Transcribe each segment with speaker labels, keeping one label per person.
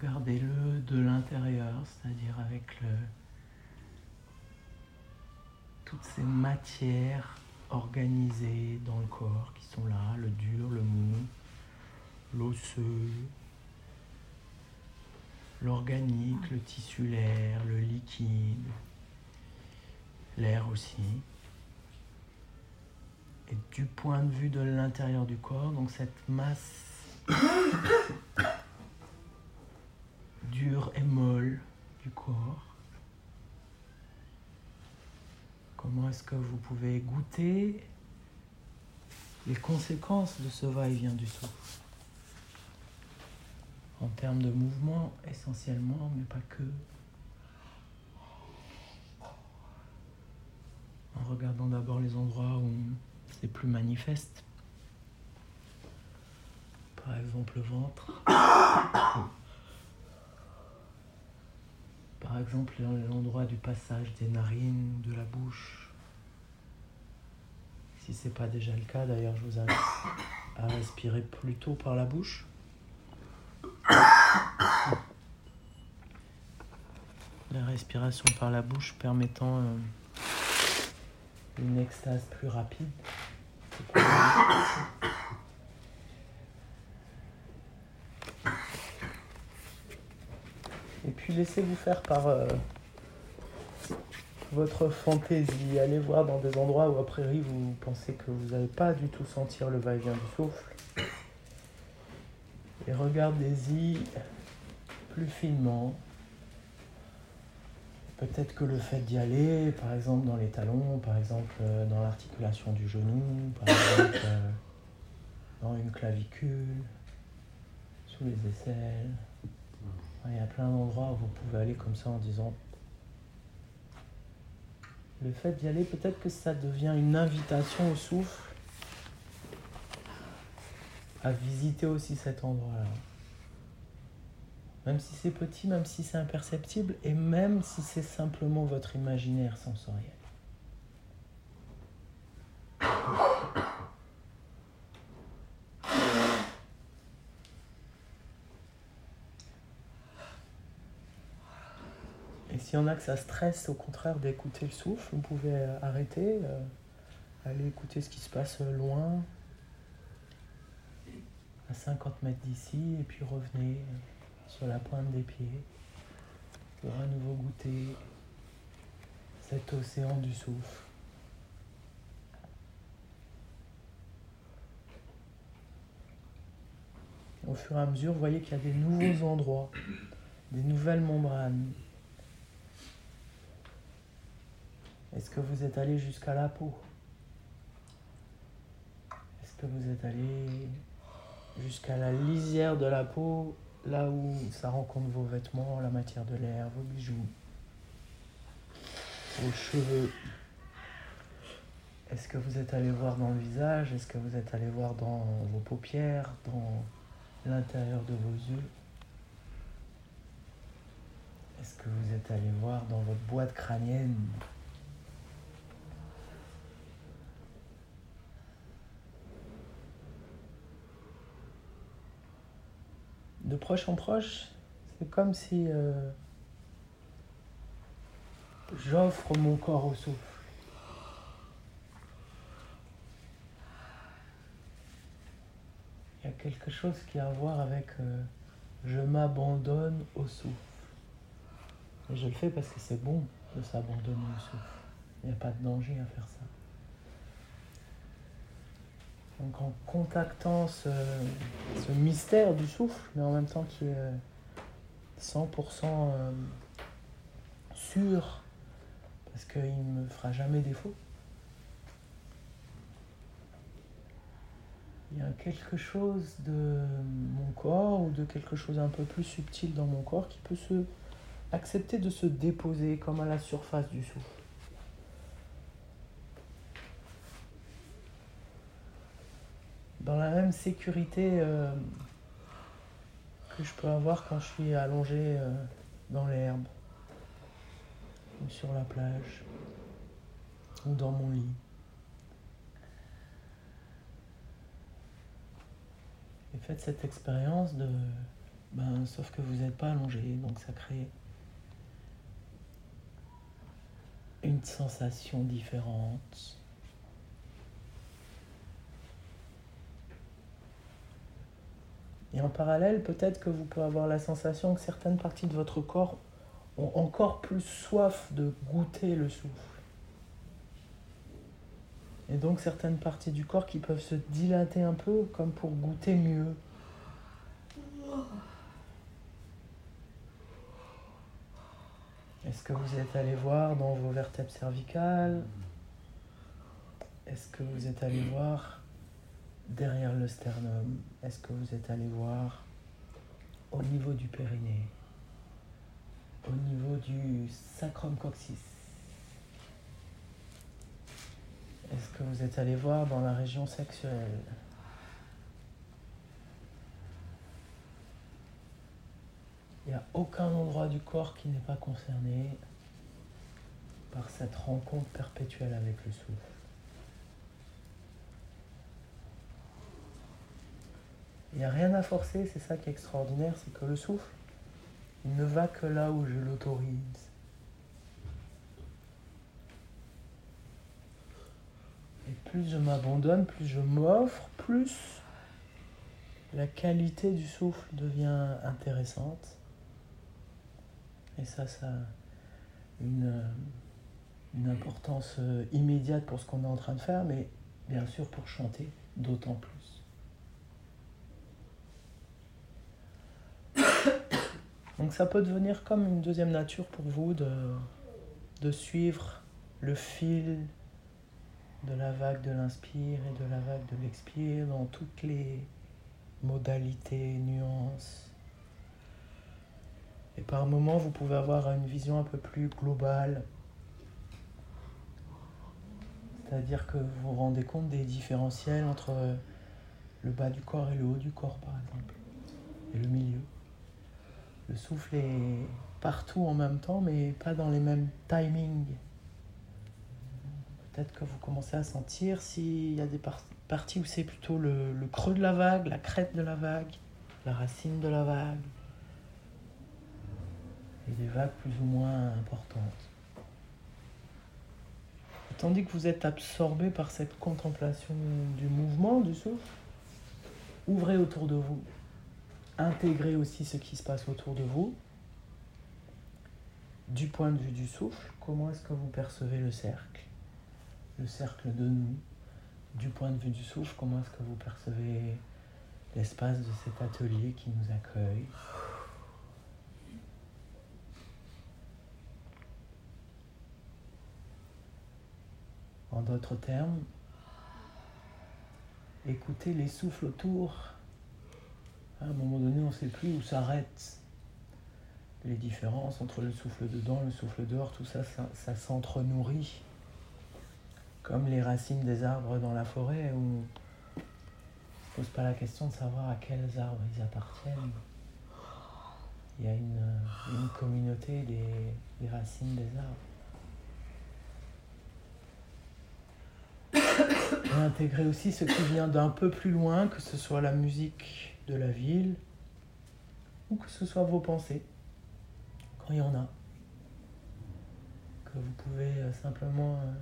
Speaker 1: regardez-le de l'intérieur, c'est-à-dire avec toutes ces matières organisées dans le corps qui sont là, le dur, le mou, l'osseux, l'organique, le tissulaire, le liquide, l'air aussi. Et du point de vue de l'intérieur du corps, donc cette masse dure et molle du corps. Comment est-ce que vous pouvez goûter les conséquences de ce va-et-vient du souffle En termes de mouvement essentiellement, mais pas que. En regardant d'abord les endroits où c'est plus manifeste. Par exemple le ventre. Par exemple l'endroit du passage des narines, de la bouche. Si ce n'est pas déjà le cas, d'ailleurs je vous invite à respirer plutôt par la bouche. La respiration par la bouche permettant euh, une extase plus rapide. Laissez-vous faire par euh, votre fantaisie. Allez voir dans des endroits où a priori vous pensez que vous n'allez pas du tout sentir le va-et-vient du souffle. Et regardez-y plus finement. Peut-être que le fait d'y aller, par exemple dans les talons, par exemple euh, dans l'articulation du genou, par exemple euh, dans une clavicule, sous les aisselles. Il y a plein d'endroits où vous pouvez aller comme ça en disant le fait d'y aller, peut-être que ça devient une invitation au souffle à visiter aussi cet endroit-là. Même si c'est petit, même si c'est imperceptible, et même si c'est simplement votre imaginaire sensoriel. S'il y en a que ça stresse, au contraire d'écouter le souffle, vous pouvez euh, arrêter, euh, aller écouter ce qui se passe loin, à 50 mètres d'ici, et puis revenez sur la pointe des pieds pour à nouveau goûter cet océan du souffle. Au fur et à mesure, vous voyez qu'il y a des nouveaux endroits, des nouvelles membranes. Est-ce que vous êtes allé jusqu'à la peau? Est-ce que vous êtes allé jusqu'à la lisière de la peau là où ça rencontre vos vêtements, la matière de l'air, vos bijoux, vos cheveux? Est-ce que vous êtes allé voir dans le visage? Est-ce que vous êtes allé voir dans vos paupières, dans l'intérieur de vos yeux? Est-ce que vous êtes allé voir dans votre boîte crânienne? De proche en proche, c'est comme si euh, j'offre mon corps au souffle. Il y a quelque chose qui a à voir avec euh, je m'abandonne au souffle. Et je le fais parce que c'est bon de s'abandonner au souffle. Il n'y a pas de danger à faire ça. Donc en contactant ce, mystère du souffle, mais en même temps qui est 100% euh, sûr, parce qu'il ne me fera jamais défaut. Il y a quelque chose de mon corps ou de quelque chose un peu plus subtil dans mon corps qui peut se accepter de se déposer comme à la surface du souffle. Dans la même sécurité euh, que je peux avoir quand je suis allongé euh, dans l'herbe, ou sur la plage, ou dans mon lit. Et faites cette expérience de Ben, sauf que vous n'êtes pas allongé, donc ça crée une sensation différente. Et en parallèle, peut-être que vous pouvez avoir la sensation que certaines parties de votre corps ont encore plus soif de goûter le souffle. Et donc certaines parties du corps qui peuvent se dilater un peu comme pour goûter mieux. Est-ce que vous êtes allé voir dans vos vertèbres cervicales? Est-ce que vous êtes allé voir derrière le sternum Est-ce que vous êtes allé voir au niveau du périnée Au niveau du sacrum coccyx Est-ce que vous êtes allé voir dans la région sexuelle? Il n'y a aucun endroit du corps qui n'est pas concerné par cette rencontre perpétuelle avec le souffle. Il n'y a rien à forcer, c'est ça qui est extraordinaire, c'est que le souffle, ne va que là où je l'autorise. Et plus je m'abandonne, plus je m'offre, plus la qualité du souffle devient intéressante. Et ça, ça a une, importance immédiate pour ce qu'on est en train de faire, mais bien sûr pour chanter, d'autant plus. Donc ça peut devenir comme une deuxième nature pour vous de, de suivre le fil de la vague de l'inspire et de la vague de l'expire dans toutes les modalités, nuances. Et par moments, vous pouvez avoir une vision un peu plus globale. C'est-à-dire que vous vous rendez compte des différentiels entre le bas du corps et le haut du corps, par exemple, et le milieu. Le souffle est partout en même temps, mais pas dans les mêmes timings. Peut-être que vous commencez à sentir s'il y a des parties où c'est plutôt le, creux de la vague, la crête de la vague, la racine de la vague. Et des vagues plus ou moins importantes. Tandis que vous êtes absorbé par cette contemplation du mouvement, du souffle, ouvrez autour de vous intégrer aussi ce qui se passe autour de vous. Du point de vue du souffle, comment est-ce que vous percevez le cercle? Le cercle de nous. Du point de vue du souffle, comment est-ce que vous percevez l'espace de cet atelier qui nous accueille? En d'autres termes, écoutez les souffles autour à un moment donné, on ne sait plus où s'arrêtent les différences entre le souffle dedans, le souffle dehors, tout ça, ça, ça s'entre-nourrit. Comme les racines des arbres dans la forêt où on ne se pose pas la question de savoir à quels arbres ils appartiennent. Il y a une, une communauté des, des racines des arbres. Et intégrer aussi ce qui vient d'un peu plus loin, que ce soit la musique de la ville, ou que ce soit vos pensées, quand il y en a, que vous pouvez euh, simplement euh,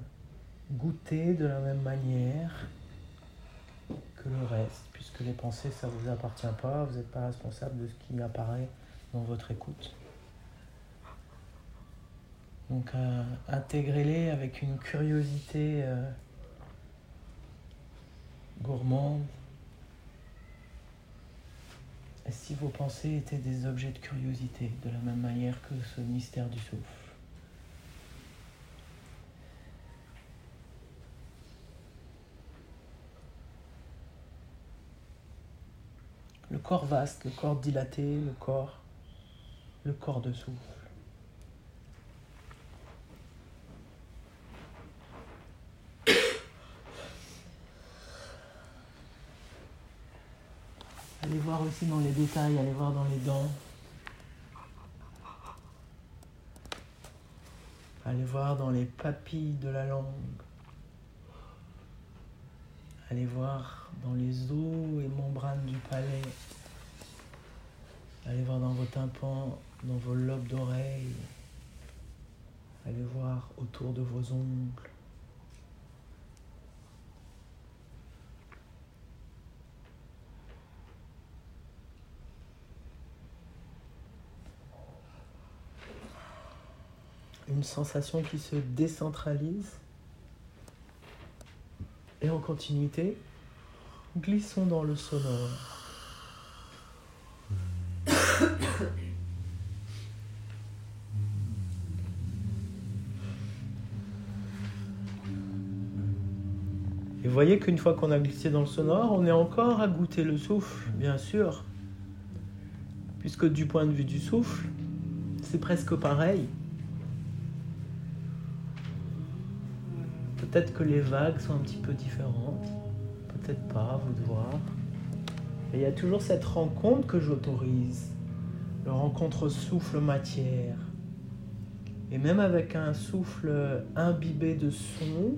Speaker 1: goûter de la même manière que le reste, puisque les pensées, ça vous appartient pas, vous n'êtes pas responsable de ce qui apparaît dans votre écoute. Donc euh, intégrez-les avec une curiosité gourmande, si vos pensées étaient des objets de curiosité, de la même manière que ce mystère du souffle? Le corps vaste, le corps dilaté, le corps, le corps de souffle. Allez voir dans les détails, allez voir dans les dents. Allez voir dans les papilles de la langue. Allez voir dans les os et membranes du palais. Allez voir dans vos tympans, dans vos lobes d'oreilles. Allez voir autour de vos ongles. Une sensation qui se décentralise. Et en continuité, glissons dans le sonore. Et voyez qu'une fois qu'on a glissé dans le sonore, on est encore à goûter le souffle, bien sûr. Puisque du point de vue du souffle, c'est presque pareil. Peut-être que les vagues sont un petit peu différentes, peut-être pas, vous de voir. Et il y a toujours cette rencontre que j'autorise, le rencontre souffle-matière. Et même avec un souffle imbibé de son,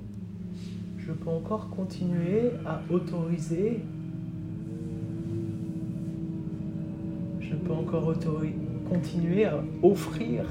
Speaker 1: je peux encore continuer à autoriser. Je peux encore continuer à offrir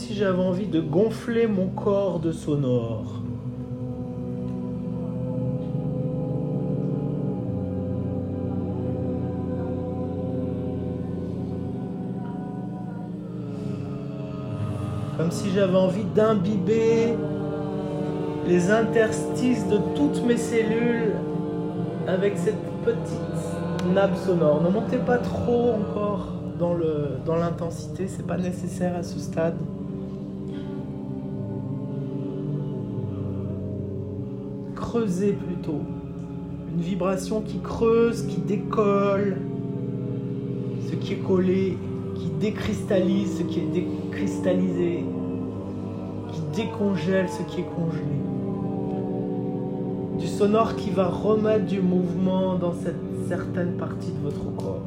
Speaker 1: si j'avais envie de gonfler mon corps de sonore. Comme si j'avais envie d'imbiber les interstices de toutes mes cellules avec cette petite nappe sonore. Ne montez pas trop encore dans l'intensité, dans c'est pas nécessaire à ce stade. Creuser plutôt. Une vibration qui creuse, qui décolle ce qui est collé, qui décristallise ce qui est décristallisé, qui décongèle ce qui est congelé. Du sonore qui va remettre du mouvement dans cette certaine partie de votre corps.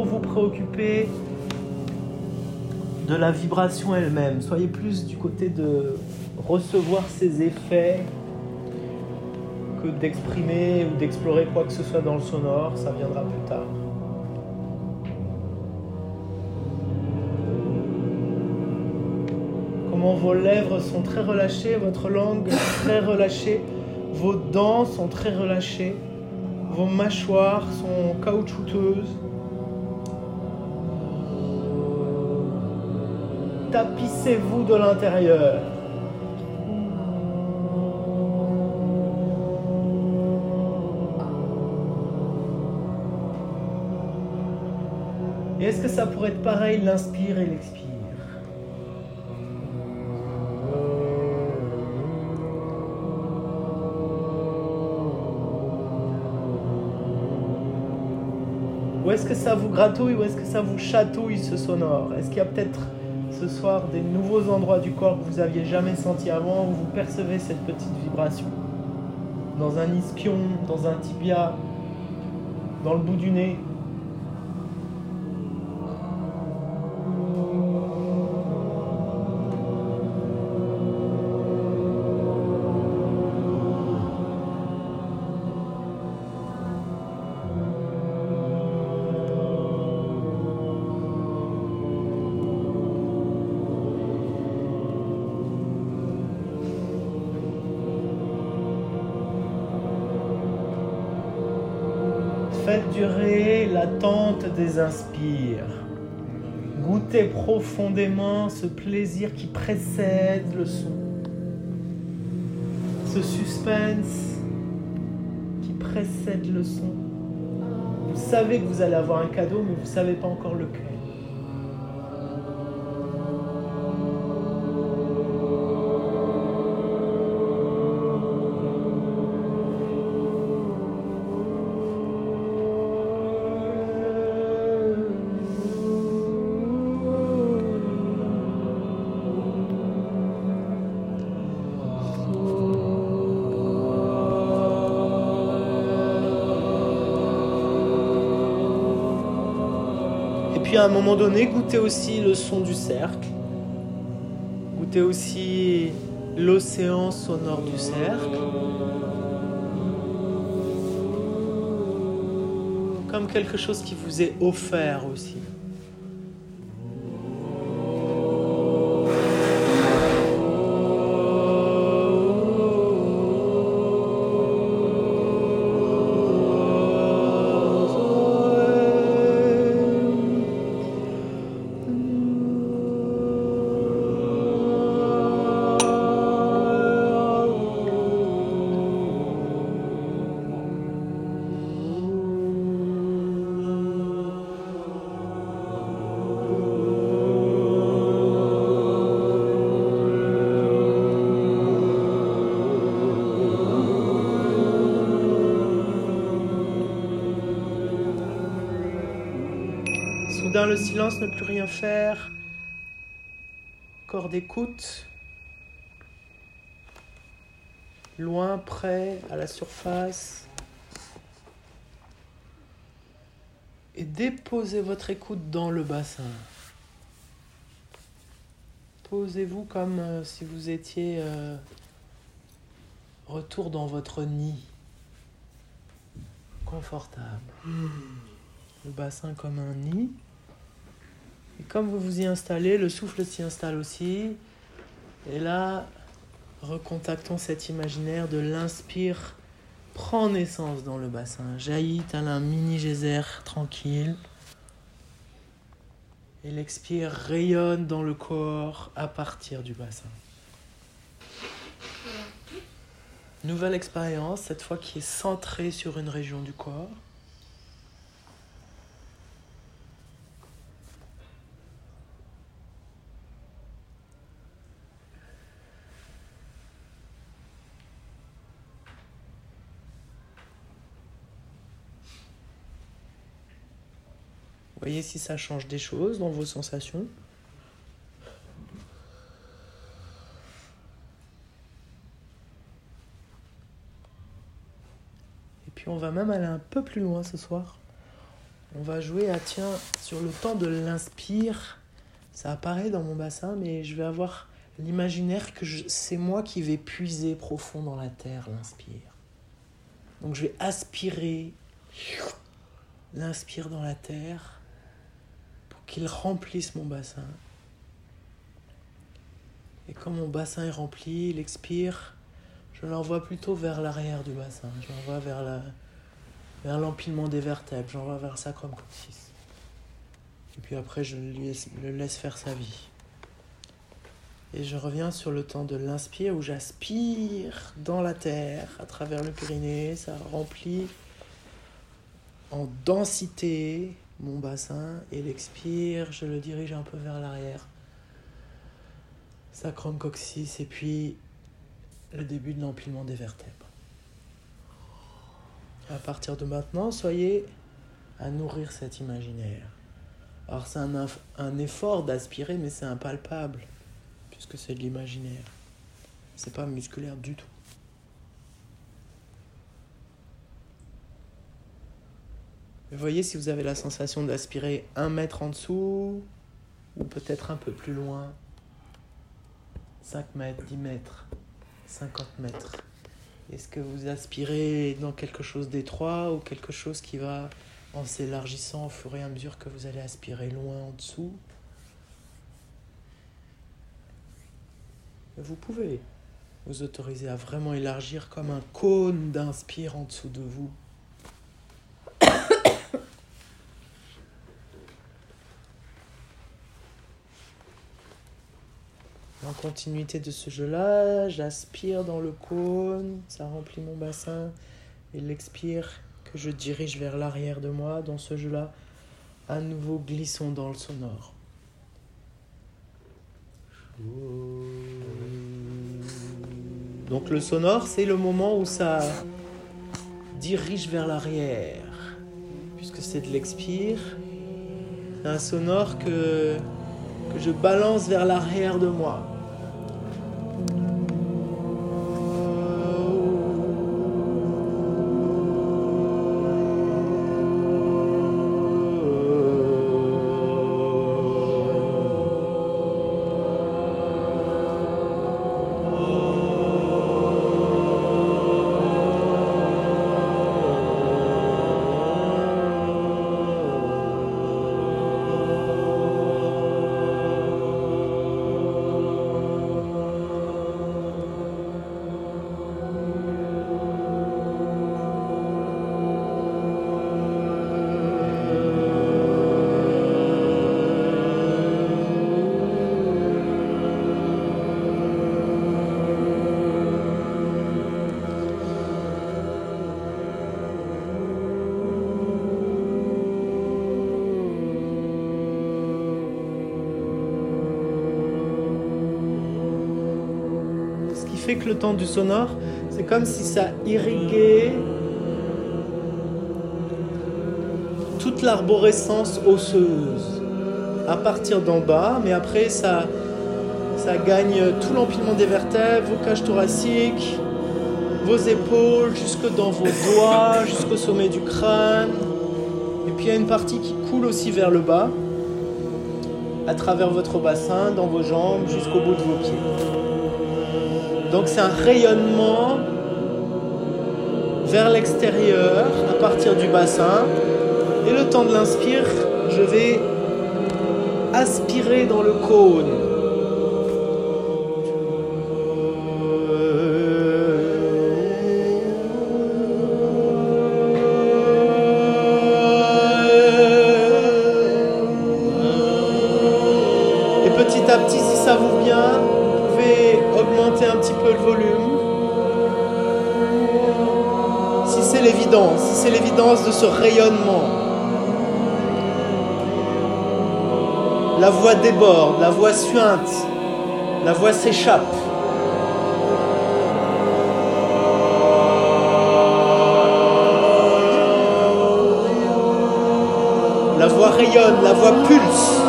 Speaker 1: Vous préoccuper de la vibration elle-même. Soyez plus du côté de recevoir ses effets que d'exprimer ou d'explorer quoi que ce soit dans le sonore, ça viendra plus tard. Comment vos lèvres sont très relâchées, votre langue très relâchée, vos dents sont très relâchées, vos mâchoires sont caoutchouteuses. Tapissez-vous de l'intérieur. Et est-ce que ça pourrait être pareil l'inspire et l'expire? Ou est-ce que ça vous gratouille ou est-ce que ça vous chatouille ce sonore? Est-ce qu'il y a peut-être ce soir des nouveaux endroits du corps que vous aviez jamais senti avant, où vous percevez cette petite vibration. Dans un ischion, dans un tibia, dans le bout du nez, inspires. Goûtez profondément ce plaisir qui précède le son. Ce suspense qui précède le son. Vous savez que vous allez avoir un cadeau, mais vous ne savez pas encore lequel. À un moment donné, goûtez aussi le son du cercle. Goûtez aussi l'océan sonore du cercle. Comme quelque chose qui vous est offert aussi. Le silence, ne plus rien faire. Corps d'écoute. Loin, près, à la surface. Et déposez votre écoute dans le bassin. Posez-vous comme euh, si vous étiez euh, retour dans votre nid. Confortable. Le bassin comme un nid. Et comme vous vous y installez, le souffle s'y installe aussi. Et là, recontactons cet imaginaire de l'inspire prend naissance dans le bassin, jaillit tel un mini geyser tranquille. Et l'expire rayonne dans le corps à partir du bassin. Nouvelle expérience, cette fois qui est centrée sur une région du corps. Voyez si ça change des choses dans vos sensations. Et puis on va même aller un peu plus loin ce soir. On va jouer à tiens sur le temps de l'inspire. Ça apparaît dans mon bassin, mais je vais avoir l'imaginaire que c'est moi qui vais puiser profond dans la terre l'inspire. Donc je vais aspirer l'inspire dans la terre qu'il remplisse mon bassin. Et quand mon bassin est rempli, il expire, je l'envoie plutôt vers l'arrière du bassin. Je l'envoie vers, la, vers l'empilement des vertèbres, j'envoie vers le sacrum coccyx. Et puis après, je le laisse faire sa vie. Et je reviens sur le temps de l'inspire où j'aspire dans la terre à travers le Pyrénées. Ça remplit en densité mon bassin et l'expire, je le dirige un peu vers l'arrière. Sacrum coccyx et puis le début de l'empilement des vertèbres. À partir de maintenant, soyez à nourrir cet imaginaire. Alors c'est un, un effort d'aspirer, mais c'est impalpable, puisque c'est de l'imaginaire. C'est pas musculaire du tout. Voyez si vous avez la sensation d'aspirer un mètre en dessous ou peut-être un peu plus loin. 5 mètres, 10 mètres, 50 mètres. Est-ce que vous aspirez dans quelque chose d'étroit ou quelque chose qui va en s'élargissant au fur et à mesure que vous allez aspirer loin en dessous? Vous pouvez vous autoriser à vraiment élargir comme un cône d'inspire en dessous de vous. Continuité de ce jeu-là, j'aspire dans le cône, ça remplit mon bassin, et l'expire que je dirige vers l'arrière de moi dans ce jeu-là, à nouveau glissons dans le sonore. Donc le sonore, c'est le moment où ça dirige vers l'arrière, puisque c'est de l'expire. un sonore que, que je balance vers l'arrière de moi. Le temps du sonore, c'est comme si ça irriguait toute l'arborescence osseuse à partir d'en bas, mais après ça, ça gagne tout l'empilement des vertèbres, vos cages thoraciques, vos épaules, jusque dans vos doigts, jusqu'au sommet du crâne. Et puis il y a une partie qui coule aussi vers le bas, à travers votre bassin, dans vos jambes, jusqu'au bout de vos pieds. Donc c'est un rayonnement vers l'extérieur à partir du bassin. Et le temps de l'inspire, je vais aspirer dans le cône. Rayonnement. La voix déborde, la voix suinte, la voix s'échappe. La voix rayonne, la voix pulse.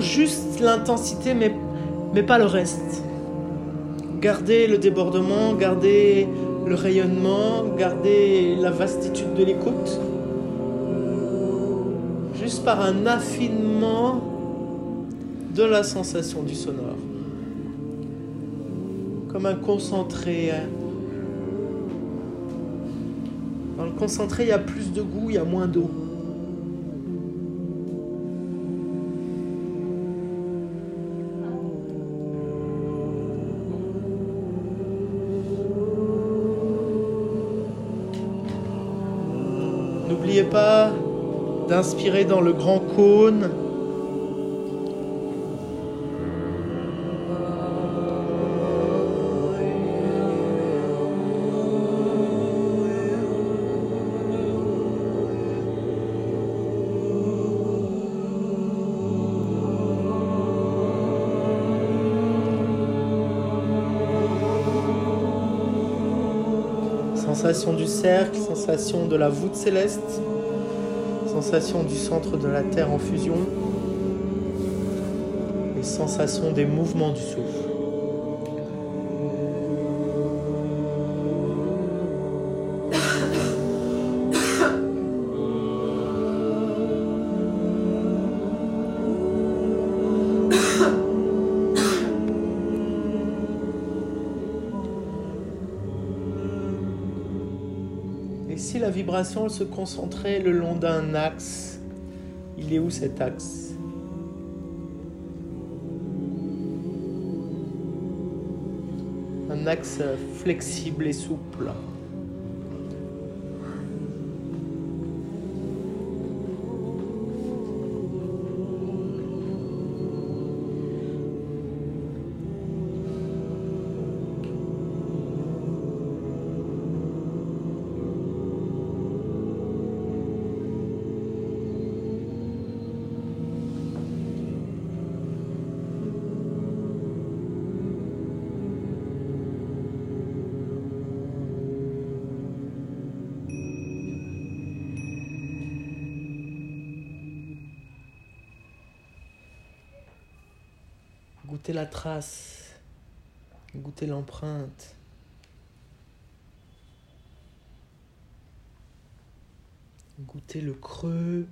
Speaker 1: Juste l'intensité, mais, mais pas le reste. Garder le débordement, garder le rayonnement, garder la vastitude de l'écoute. Juste par un affinement de la sensation du sonore. Comme un concentré. hein. Dans le concentré, il y a plus de goût, il y a moins d'eau. Pas d'inspirer dans le grand cône. Sensation du cercle, sensation de la voûte céleste, sensation du centre de la Terre en fusion et sensation des mouvements du souffle. Se concentrait le long d'un axe, il est où cet axe? Un axe flexible et souple. Goûtez la trace, goûtez l'empreinte. Goûtez le creux.